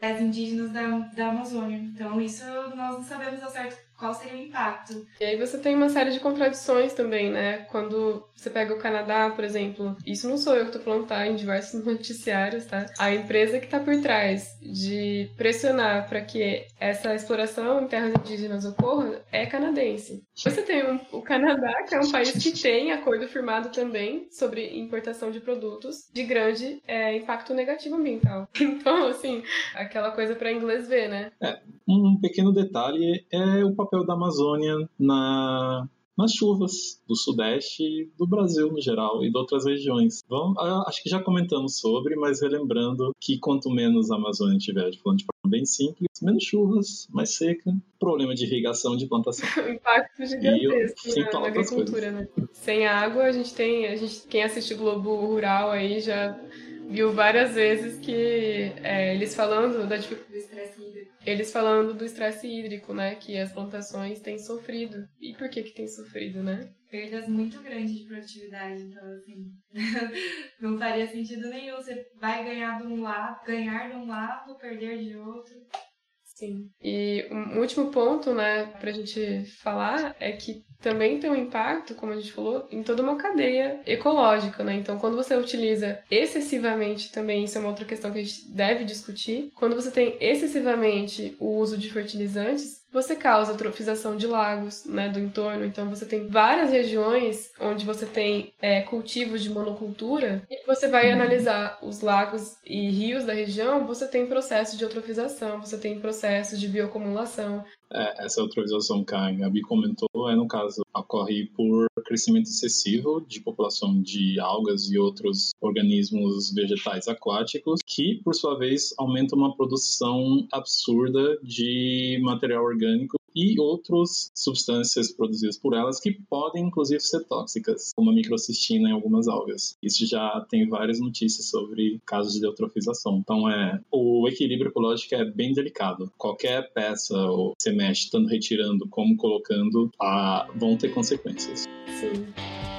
terras indígenas da, da Amazônia. Então, isso nós não sabemos ao certo qual seria o impacto. E aí você tem uma série de contradições também, né? Quando você pega o Canadá, por exemplo, isso não sou eu que tô falando, tá? Em diversos noticiários, tá? A empresa que tá por trás de pressionar para que essa exploração em terras indígenas ocorra é canadense. Você tem o Canadá, que é um país que tem acordo firmado também sobre importação de produtos de grande é, impacto negativo ambiental. Então, assim, aquela coisa para inglês ver, né? É, um pequeno detalhe é o papel da Amazônia na nas chuvas do Sudeste do Brasil no geral e de outras regiões. Vamos, ah, acho que já comentamos sobre, mas relembrando que quanto menos a Amazônia tiver, falando de forma bem simples, menos chuvas, mais seca, problema de irrigação de plantação. impacto gigantesco e, na, na agricultura, né? Sem água, a gente tem, a gente, quem assiste Globo Rural aí já viu várias vezes que é, eles falando da dificuldade eles falando do estresse hídrico, né, que as plantações têm sofrido. E por que que tem sofrido, né? Perdas muito grandes de produtividade, então assim, não faria sentido nenhum. Você vai ganhar de um lado, ganhar de um lado, perder de outro. Sim. E um último ponto, né, pra gente falar é que também tem um impacto, como a gente falou, em toda uma cadeia ecológica, né? Então, quando você utiliza excessivamente também, isso é uma outra questão que a gente deve discutir, quando você tem excessivamente o uso de fertilizantes, você causa atrofização de lagos, né, do entorno. Então você tem várias regiões onde você tem é, cultivos de monocultura e você vai analisar os lagos e rios da região, você tem processos de eutrofização, você tem processos de bioacumulação, é, essa eutrofização que a Gabi comentou é, no caso, ocorre por crescimento excessivo de população de algas e outros organismos vegetais aquáticos, que, por sua vez, aumenta uma produção absurda de material orgânico e outras substâncias produzidas por elas que podem inclusive ser tóxicas, como a microcistina em algumas algas. Isso já tem várias notícias sobre casos de eutrofização. Então é o equilíbrio ecológico é bem delicado. Qualquer peça ou mexe, tanto retirando como colocando, ah, vão ter consequências. Sim.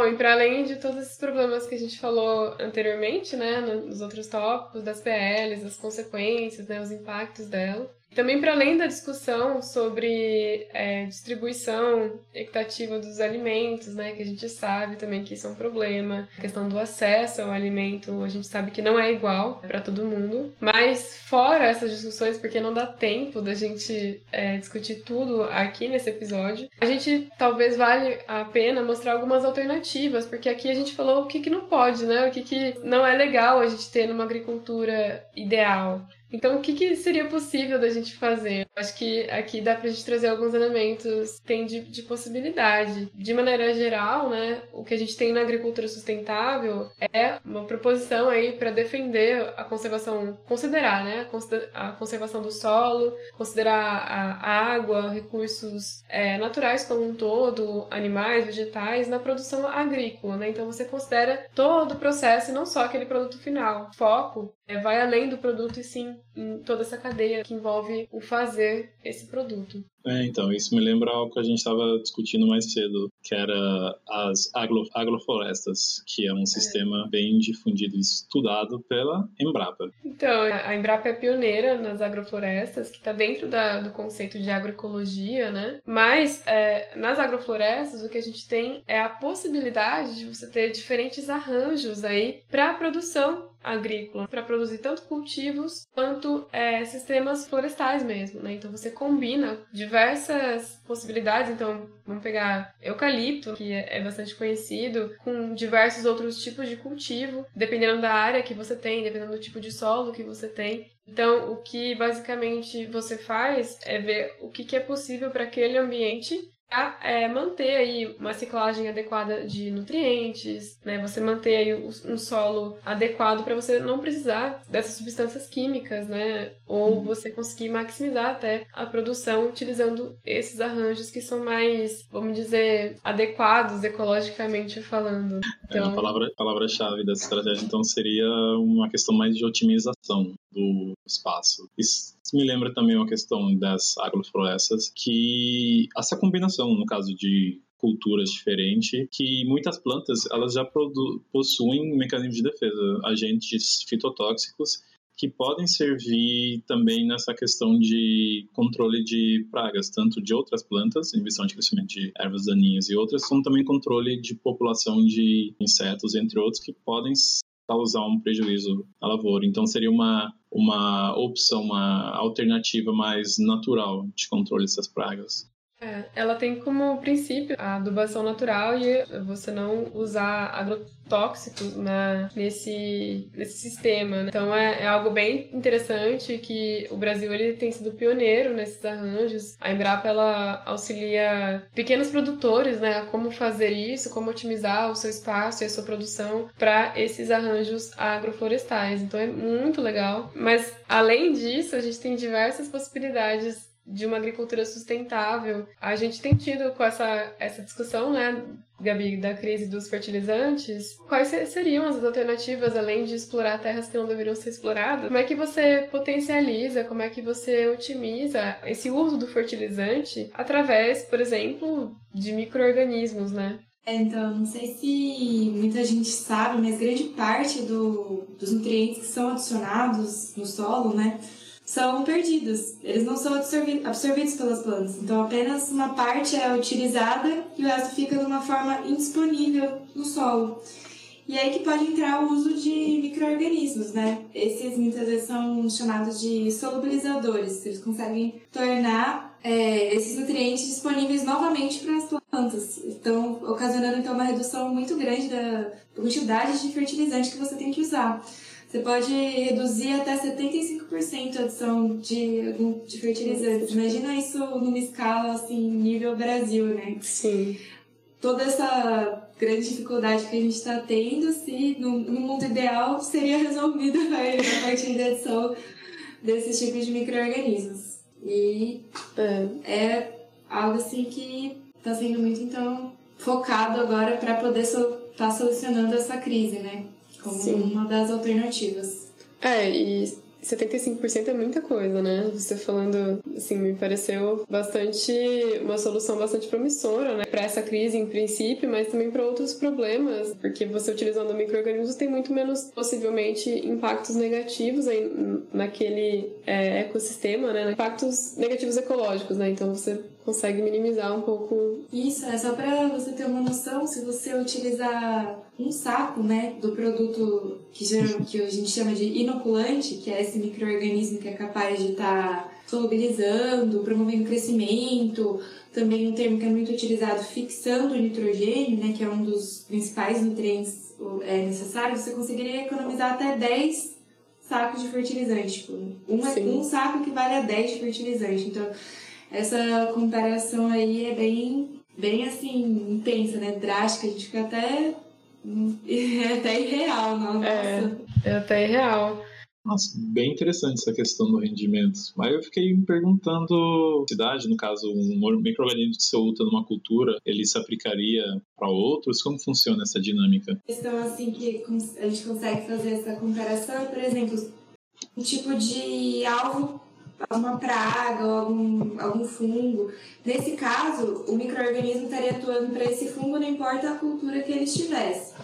Bom, e para além de todos esses problemas que a gente falou anteriormente, né, nos outros tópicos das PLs, as consequências, né, os impactos dela, também, para além da discussão sobre é, distribuição equitativa dos alimentos, né, que a gente sabe também que isso é um problema, a questão do acesso ao alimento, a gente sabe que não é igual para todo mundo, mas fora essas discussões, porque não dá tempo da gente é, discutir tudo aqui nesse episódio, a gente talvez vale a pena mostrar algumas alternativas, porque aqui a gente falou o que, que não pode, né, o que, que não é legal a gente ter numa agricultura ideal. Então, o que, que, seria possível da gente fazer? Acho que aqui dá pra gente trazer alguns elementos tem de, de, possibilidade. De maneira geral, né, o que a gente tem na agricultura sustentável é uma proposição aí para defender a conservação, considerar, né, a conservação do solo, considerar a água, recursos é, naturais como um todo, animais, vegetais, na produção agrícola, né? Então, você considera todo o processo e não só aquele produto final. Foco é, vai além do produto e sim em toda essa cadeia que envolve o fazer esse produto. É, então, isso me lembra algo que a gente estava discutindo mais cedo, que era as agro, agroflorestas, que é um é. sistema bem difundido e estudado pela Embrapa. Então, a Embrapa é pioneira nas agroflorestas, que está dentro da, do conceito de agroecologia, né? Mas, é, nas agroflorestas, o que a gente tem é a possibilidade de você ter diferentes arranjos aí para a produção agrícola, para produzir tanto cultivos quanto é, sistemas florestais mesmo, né? Então, você combina de diversas possibilidades. Então, vamos pegar eucalipto, que é, bastante conhecido, com diversos outros tipos de cultivo, dependendo da área que você tem, dependendo do tipo de solo que você tem. Então, o que basicamente você faz é ver o que, é possível para aquele ambiente é, manter aí uma ciclagem adequada de nutrientes, né? Você manter aí um solo adequado para você não precisar dessas substâncias químicas, né? Ou uhum. você conseguir maximizar até a produção utilizando esses arranjos que são mais, vamos dizer, adequados ecologicamente falando. Então... É, a palavra palavra-chave dessa estratégia então seria uma questão mais de otimização do espaço. Isso me lembra também uma questão das agroflorestas, que essa combinação, no caso de culturas diferentes, que muitas plantas elas já possuem mecanismos de defesa, agentes fitotóxicos que podem servir também nessa questão de controle de pragas, tanto de outras plantas, inibição de crescimento de ervas daninhas e outras, como também controle de população de insetos, entre outros, que podem causar um prejuízo à lavoura. Então seria uma uma opção, uma alternativa mais natural de controle dessas pragas. É, ela tem como princípio a adubação natural e você não usar agrotóxicos na, nesse, nesse sistema. Né? Então é, é, algo bem interessante que o Brasil ele tem sido pioneiro nesses arranjos. A Embrapa ela auxilia pequenos produtores né, a como fazer isso, como otimizar o seu espaço e a sua produção para esses arranjos agroflorestais. Então é muito legal. Mas além disso, a gente tem diversas possibilidades de uma agricultura sustentável. A gente tem tido com essa, essa discussão, né, Gabi, da crise dos fertilizantes. Quais seriam as alternativas, além de explorar terras que não deveriam ser exploradas? Como é que você potencializa, como é que você otimiza esse uso do fertilizante através, por exemplo, de micro-organismos, né? É, então, não sei se muita gente sabe, mas grande parte do, dos nutrientes que são adicionados no solo, né, são perdidos. Eles não são absorvidos pelas plantas. Então, apenas uma parte é utilizada e o resto fica de uma forma indisponível no solo. E aí que pode entrar o uso de micro-organismos, né? Esses muitas vezes são chamados de solubilizadores. Eles conseguem tornar é, esses nutrientes disponíveis novamente para as plantas. Então, ocasionando então uma redução muito grande da quantidade de fertilizante que você tem que usar. Você pode reduzir até 75% a adição de, de fertilizantes. Imagina isso numa escala assim, nível Brasil, né? Sim. Toda essa grande dificuldade que a gente está tendo, se no, no, mundo ideal seria resolvida a partir da adição desses tipos de micro-organismos. E é. é algo assim que está sendo muito então focado agora para poder estar so, tá solucionando essa crise, né? Como Sim. uma das alternativas. É, e 75% é muita coisa, né? Você falando, assim, me pareceu bastante uma solução bastante promissora, né? Para essa crise em princípio, mas também para outros problemas, porque você utilizando micro-organismos tem muito menos possivelmente impactos negativos aí naquele é, ecossistema, né? Impactos negativos ecológicos, né? Então você consegue minimizar um pouco. Isso, é só para você ter uma noção, se você utilizar um saco, né, do produto que, que a gente chama de inoculante, que é esse microorganismo que é capaz de estar tá solubilizando, promovendo crescimento, também um termo que é muito utilizado, fixando o nitrogênio, né, que é um dos principais nutrientes é, necessários, você conseguiria economizar até 10 sacos de fertilizante. Tipo, uma, um saco equivale a 10 de fertilizante. Então, essa comparação aí é bem, bem assim, intensa, né? Drástica, a gente fica até. É até irreal, não? É, é até irreal. Nossa, bem interessante essa questão do rendimento. Mas eu fiquei me perguntando, cidade, no caso, um microorganismo que se luta numa cultura, ele se aplicaria para outros? Como funciona essa dinâmica? A questão assim que a gente consegue fazer essa comparação, por exemplo, um tipo de alvo alguma praga algum, algum fungo. Nesse caso, o microorganismo estaria atuando para esse fungo, não importa a cultura que ele estivesse.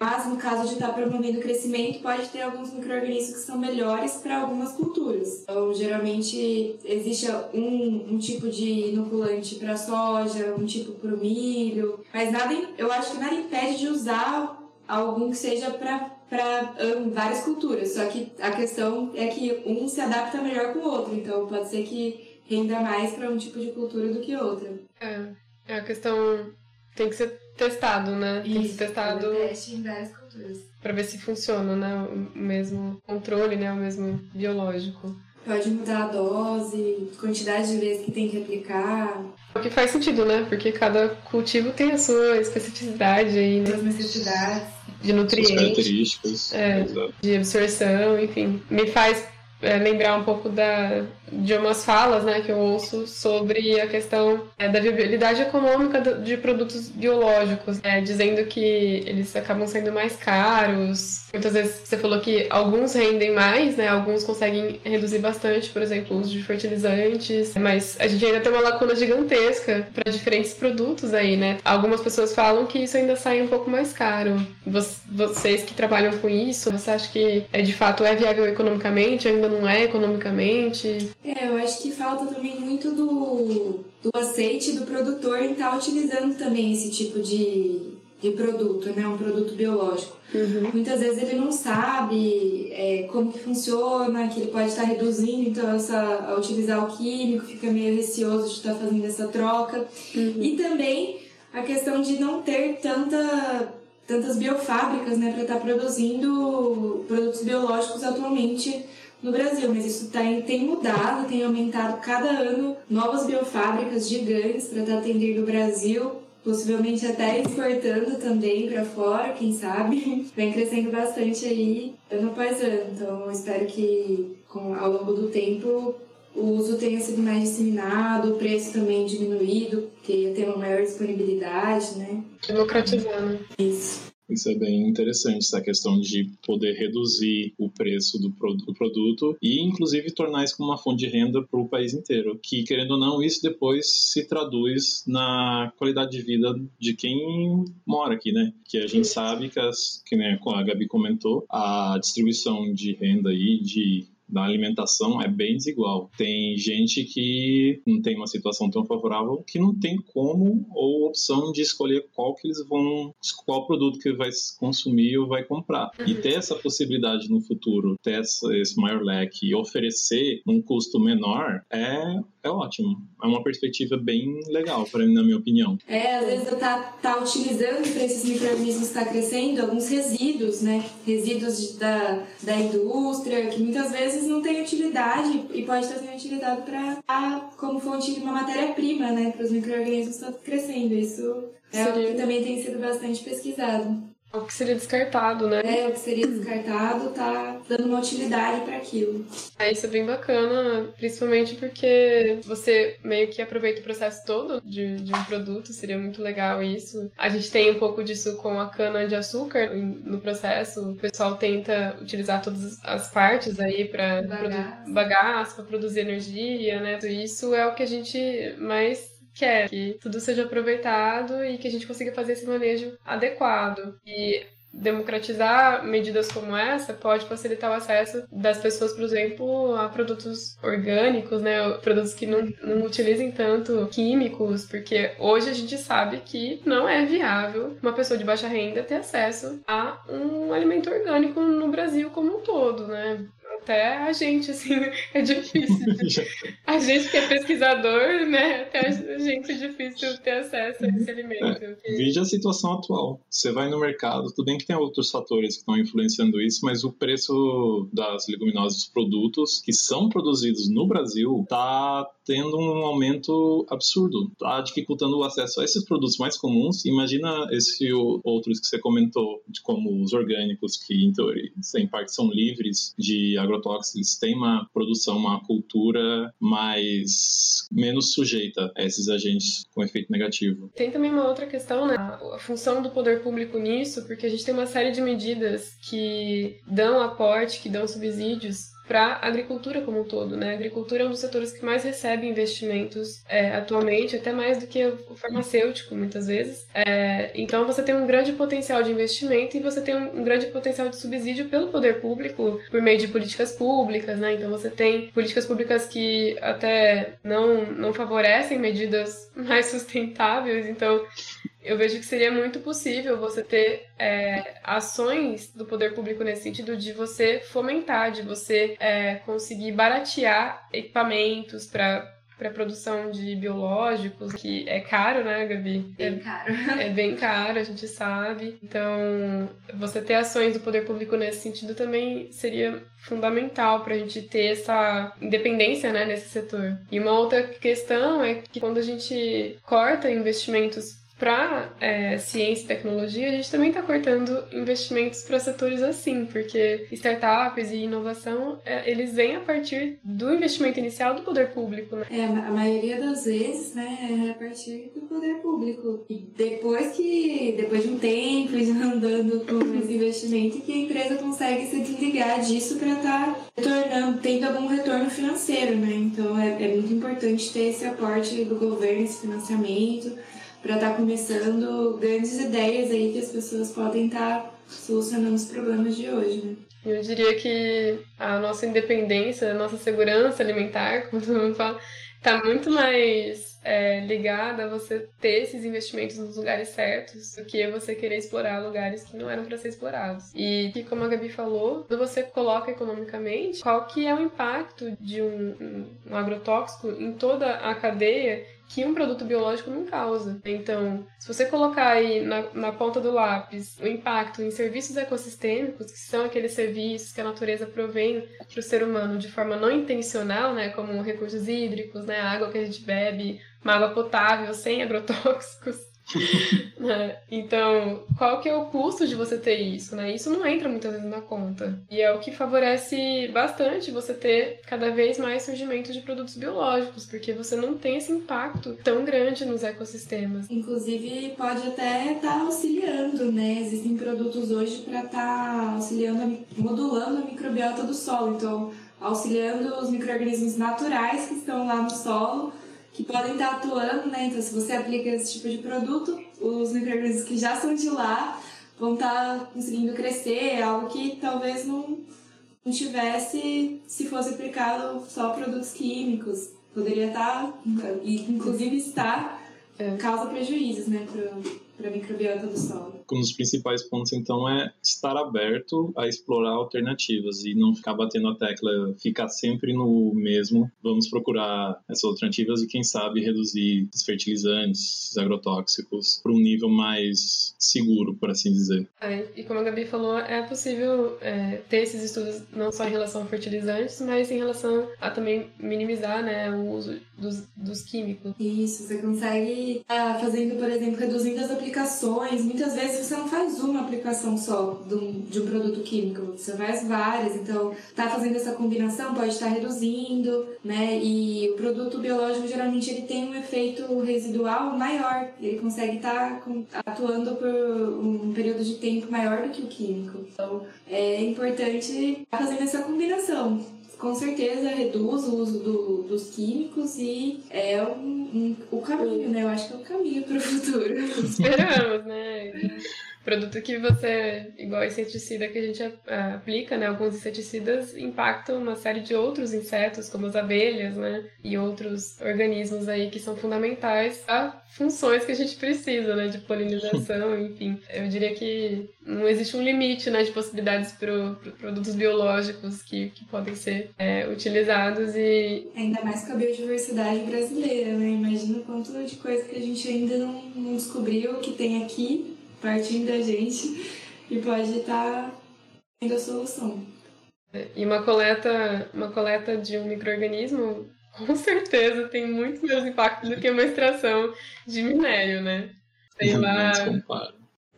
Mas no caso de estar promovendo o crescimento, pode ter alguns micro-organismos que são melhores para algumas culturas. Então, geralmente, existe um, um tipo de inoculante para soja, um tipo para o milho, mas nada, eu acho que nada impede de usar algum que seja para para um, várias culturas. Só que a questão é que um se adapta melhor com o outro. Então pode ser que renda mais para um tipo de cultura do que outra. É, é a questão tem que ser testado, né? Tem que ser testado teste em várias culturas. para ver se funciona, né? O mesmo controle, né? O mesmo biológico. Pode mudar a dose, quantidade de vezes que tem que aplicar. O que faz sentido, né? Porque cada cultivo tem a sua especificidade aí, né? As necessidades. De nutrientes, características. É. De absorção, enfim. Me faz é, lembrar um pouco da, de umas falas né, que eu ouço sobre a questão é, da viabilidade econômica do- de produtos biológicos, é, dizendo que eles acabam sendo mais caros. Muitas vezes você falou que alguns rendem mais, né, alguns conseguem reduzir bastante, por exemplo, o uso de fertilizantes, mas a gente ainda tem uma lacuna gigantesca para diferentes produtos aí, né? Algumas pessoas falam que isso ainda sai um pouco mais caro. Voc- Vocês que trabalham com isso, você acha que é, de fato é viável economicamente, ainda não é economicamente? É, eu acho que falta também muito do, do aceite do produtor em estar utilizando também esse tipo de, de produto, né? Um produto biológico. Muitas vezes ele não sabe é, como que funciona, que ele pode estar reduzindo, então essa, a utilizar o químico fica meio receoso de estar fazendo essa troca. E também a questão de não ter tanta, tantas biofábricas né, para estar produzindo produtos biológicos atualmente no Brasil, mas isso tá, tem mudado, tem aumentado cada ano novas biofábricas gigantes para estar atendendo o Brasil, possivelmente até exportando também para fora, quem sabe. Vem crescendo bastante aí ano após ano, então espero que com, ao longo do tempo o uso tenha sido mais disseminado, o preço também diminuído, porque ia ter uma maior disponibilidade, né? Democratizando. Isso. Isso é bem interessante, essa questão de poder reduzir o preço do, pro- do produto e, inclusive, tornar isso como uma fonte de renda para o país inteiro. Que, querendo ou não, isso depois se traduz na qualidade de vida de quem mora aqui, né? Que a gente sabe que, as, que né, como a Gabi comentou, a distribuição de renda aí, de da alimentação é bem desigual. Tem gente que não tem uma situação tão favorável que não tem como ou opção de escolher qual que eles vão, qual produto que vai consumir ou vai comprar. E ter essa possibilidade no futuro, ter esse maior leque e oferecer um custo menor é, é ótimo. É uma perspectiva bem legal, para mim, na minha opinião. É, às vezes tá, tá utilizando para esses micro-organismos estar crescendo alguns resíduos, né? Resíduos de- da, da indústria, que muitas vezes não tem utilidade e pode estar sendo utilizado para como fonte de uma matéria-prima, né? Para os micro-organismos estar crescendo. Isso é algo que também tem sido bastante pesquisado. O que seria descartado, né? É, o que seria descartado tá dando uma utilidade para aquilo. É, isso é bem bacana, principalmente porque você meio que aproveita o processo todo de, de um produto, seria muito legal isso. A gente tem um pouco disso com a cana-de-açúcar em- no processo, o pessoal tenta utilizar todas as partes aí para Bagaço. bagaço, para produzir energia, né? Isso é o que a gente mais quer, que tudo seja aproveitado e que a gente consiga fazer esse manejo adequado. E democratizar medidas como essa pode facilitar o acesso das pessoas, por exemplo, a produtos orgânicos, né? Produtos que não, não utilizem tanto químicos, porque hoje a gente sabe que não é viável uma pessoa de baixa renda ter acesso a um alimento orgânico no Brasil como um todo, né? Até a gente, assim, é difícil. A gente que é pesquisador, né? Até a gente é difícil ter acesso a esse alimento. Veja a situação atual. Você vai no mercado, tudo bem que tem outros fatores que estão influenciando isso, mas o preço das leguminosas, dos produtos que são produzidos no Brasil, está tendo um aumento absurdo. Está dificultando o acesso a esses produtos mais comuns. Imagina esse outros que você comentou, como os orgânicos, que em teoria, em parte são livres de agrotóxicos, têm uma produção, uma cultura mais menos sujeita a esses agentes com efeito negativo. Tem também uma outra questão, né? A função do poder público nisso, porque a gente tem uma série de medidas que dão aporte, que dão subsídios para a agricultura como um todo, né? A agricultura é um dos setores que mais recebe investimentos é, atualmente, até mais do que o farmacêutico, muitas vezes. É, então você tem um grande potencial de investimento e você tem um, grande potencial de subsídio pelo poder público por meio de políticas públicas, né? Então você tem políticas públicas que até não, não favorecem medidas mais sustentáveis, então eu vejo que seria muito possível você ter é, ações do poder público nesse sentido de você fomentar, de você é, conseguir baratear equipamentos para para produção de biológicos, que é caro, né, Gabi? Bem é, caro. É bem caro, a gente sabe. Então, você ter ações do poder público nesse sentido também seria fundamental para a gente ter essa independência né, nesse setor. E uma outra questão é que quando a gente corta investimentos para é, ciência e tecnologia, a gente também está cortando investimentos para setores assim, porque startups e inovação, é, eles vêm a partir do investimento inicial do poder público, né? É, a maioria das vezes, né, é a partir do poder público. E depois que, depois de um tempo, de andando com os investimentos, que a empresa consegue se desligar disso para estar tá retornando, tendo algum retorno financeiro, né? Então é, é muito importante ter esse aporte do governo, esse financiamento, para estar tá começando grandes ideias aí que as pessoas podem estar tá solucionando os problemas de hoje, né? Eu diria que a nossa independência, a nossa segurança alimentar, como todo mundo fala, está muito mais é, ligada a você ter esses investimentos nos lugares certos do que você querer explorar lugares que não eram para ser explorados. E que, como a Gabi falou, quando você coloca economicamente, qual que é o impacto de um, um, um agrotóxico em toda a cadeia que um produto biológico não causa. Então, se você colocar aí na, na ponta do lápis o impacto em serviços ecossistêmicos, que são aqueles serviços que a natureza provém para o ser humano de forma não intencional, né, como recursos hídricos, né, a água que a gente bebe, uma água potável sem agrotóxicos, né? Então, qual que é o custo de você ter isso, né? Isso não entra muitas vezes na conta. E é o que favorece bastante você ter cada vez mais surgimento de produtos biológicos, porque você não tem esse impacto tão grande nos ecossistemas. Inclusive, pode até estar tá auxiliando, né? Existem produtos hoje para estar tá auxiliando, modulando a microbiota do solo. Então, auxiliando os micro-organismos naturais que estão lá no solo que podem estar atuando, né? Então, se você aplica esse tipo de produto, os micro-organismos que já são de lá vão estar conseguindo crescer, algo que talvez não, não tivesse se fosse aplicado só produtos químicos. Poderia estar, e inclusive está, é. causa prejuízos, né, para a microbiota do solo um dos principais pontos, então, é estar aberto a explorar alternativas e não ficar batendo a tecla, ficar sempre no mesmo. Vamos procurar essas alternativas e, quem sabe, reduzir os fertilizantes, os agrotóxicos para um nível mais seguro, por assim dizer. É, e como a Gabi falou, é possível é, ter esses estudos não só em relação a fertilizantes, mas em relação a também minimizar né, o uso dos, dos químicos. Isso, você consegue tá fazendo, por exemplo, reduzindo as aplicações. Muitas vezes você não faz uma aplicação só de um, de um produto químico, você faz várias. Então, tá fazendo essa combinação pode estar reduzindo, né? E o produto biológico geralmente ele tem um efeito residual maior. Ele consegue estar tá atuando por um período de tempo maior do que o químico. Então, é importante estar fazendo essa combinação com certeza reduz o uso do, dos químicos e é um, um, o caminho, né? Eu acho que é o caminho para o futuro. Esperamos, né? Produto que você, igual inseticida que a gente aplica, né? Alguns inseticidas impactam uma série de outros insetos, como as abelhas, né? E outros organismos aí que são fundamentais a funções que a gente precisa, né? De polinização, enfim. Eu diria que não existe um limite, né? De possibilidades para pro produtos biológicos que, que podem ser é, utilizados e... Ainda mais com a biodiversidade brasileira, né? Imagina o quanto de coisa que a gente ainda não, não descobriu que tem aqui partindo da gente e pode estar tendo a solução. E uma coleta, uma coleta de um microorganismo com certeza tem muito menos impacto do que uma extração de minério, né? Sei lá.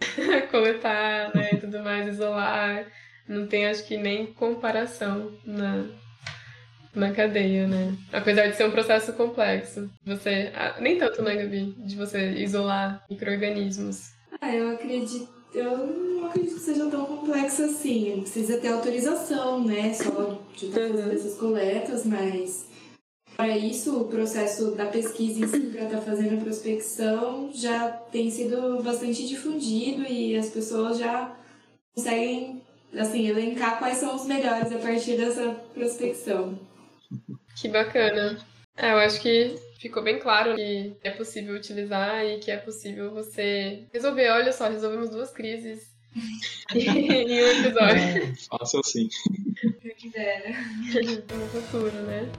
coletar, né, tudo mais, isolar. Não tem, acho que, nem comparação na, na cadeia, né? Apesar de ser um processo complexo. Você. Nem tanto, né, Gabi? De você isolar micro-organismos. Ah, eu acredito. Eu não acredito que seja tão complexo assim. Precisa ter autorização, né? Só de fazer uhum. essas coletas, mas para isso o processo da pesquisa em si para estar tá fazendo a prospecção já tem sido bastante difundido e as pessoas já conseguem assim elencar quais são os melhores a partir dessa prospecção. Que bacana. É, eu acho que ficou bem claro que é possível utilizar e que é possível você resolver. Olha só, resolvemos duas crises em um episódio. É, fácil assim. Que dera. No futuro, né?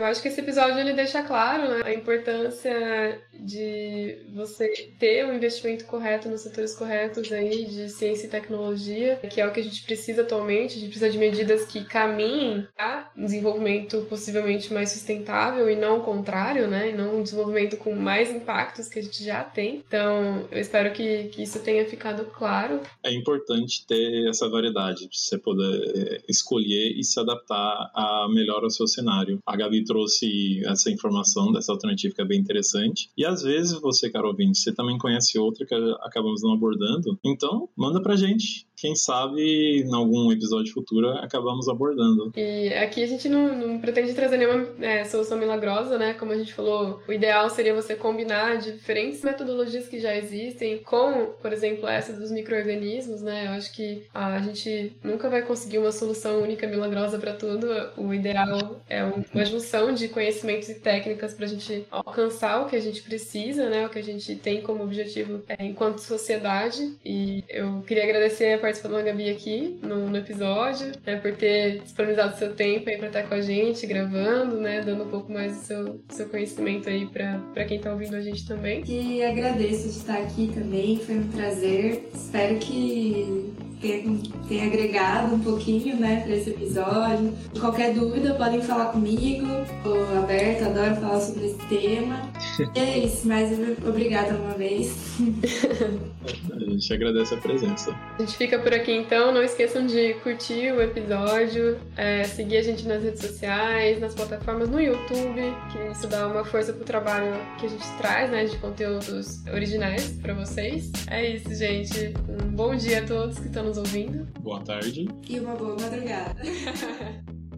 Eu acho que esse episódio ele deixa claro né, a importância de você ter um investimento correto nos setores corretos aí de ciência e tecnologia, que é o que a gente precisa atualmente. A gente precisa de medidas que caminhem a um desenvolvimento possivelmente mais sustentável e não o contrário, né? E não um desenvolvimento com mais impactos que a gente já tem. Então, eu espero que, que isso tenha ficado claro. É importante ter essa variedade, você poder eh, escolher e se adaptar a melhor ao seu cenário. A Gabi trouxe essa informação dessa alternativa que é bem interessante. E às vezes você, caro ouvinte, você também conhece outra que acabamos não abordando. Então, manda pra gente quem sabe em algum episódio futuro acabamos abordando. E aqui a gente não, não pretende trazer nenhuma é, solução milagrosa, né? Como a gente falou, o ideal seria você combinar diferentes metodologias que já existem com, por exemplo, essa dos micro-organismos, né? Eu acho que a gente nunca vai conseguir uma solução única milagrosa para tudo. O ideal é uma junção de conhecimentos e técnicas para a gente alcançar o que a gente precisa, né? O que a gente tem como objetivo é, enquanto sociedade. E eu queria agradecer a participando da Gabi aqui no, no episódio, né, por ter disponibilizado seu tempo aí para estar com a gente, gravando, né, dando um pouco mais do seu, seu conhecimento aí para quem está ouvindo a gente também. E agradeço de estar aqui também, foi um prazer. Espero que tenha, tenha agregado um pouquinho, né, para esse episódio. Qualquer dúvida, podem falar comigo. Estou aberta, adoro falar sobre esse tema. e é isso, mais obrigada uma vez. a gente agradece a presença. A gente fica por aqui então. Não esqueçam de curtir o episódio, é, seguir a gente nas redes sociais, nas plataformas no YouTube, que isso dá uma força pro trabalho que a gente traz, né, de conteúdos originais para vocês. É isso, gente. Um bom dia a todos que estão nos ouvindo. Boa tarde. E uma boa madrugada.